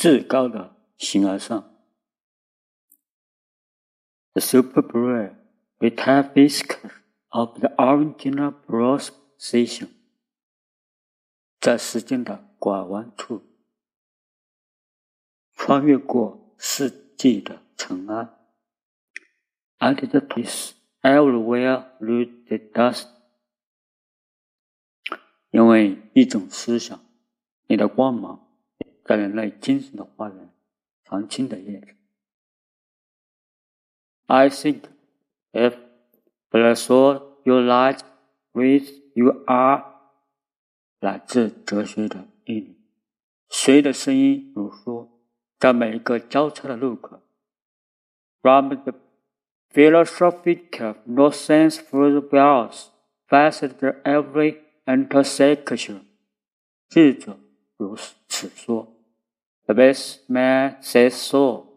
至高的形而上。The superbrain metaphysically of the original proposition，在时间的拐弯处，穿越过世纪的尘埃。And the peace everywhere through the dust，因为一种思想，你的光芒 在人类精神的花园，常青的叶子。I think if blessed you light with you are，来自哲学的意律。谁的声音如说，在每一个交叉的路口，from the philosophical nonsense for the bells, past every intersection，智者如此 Vabbè me stesso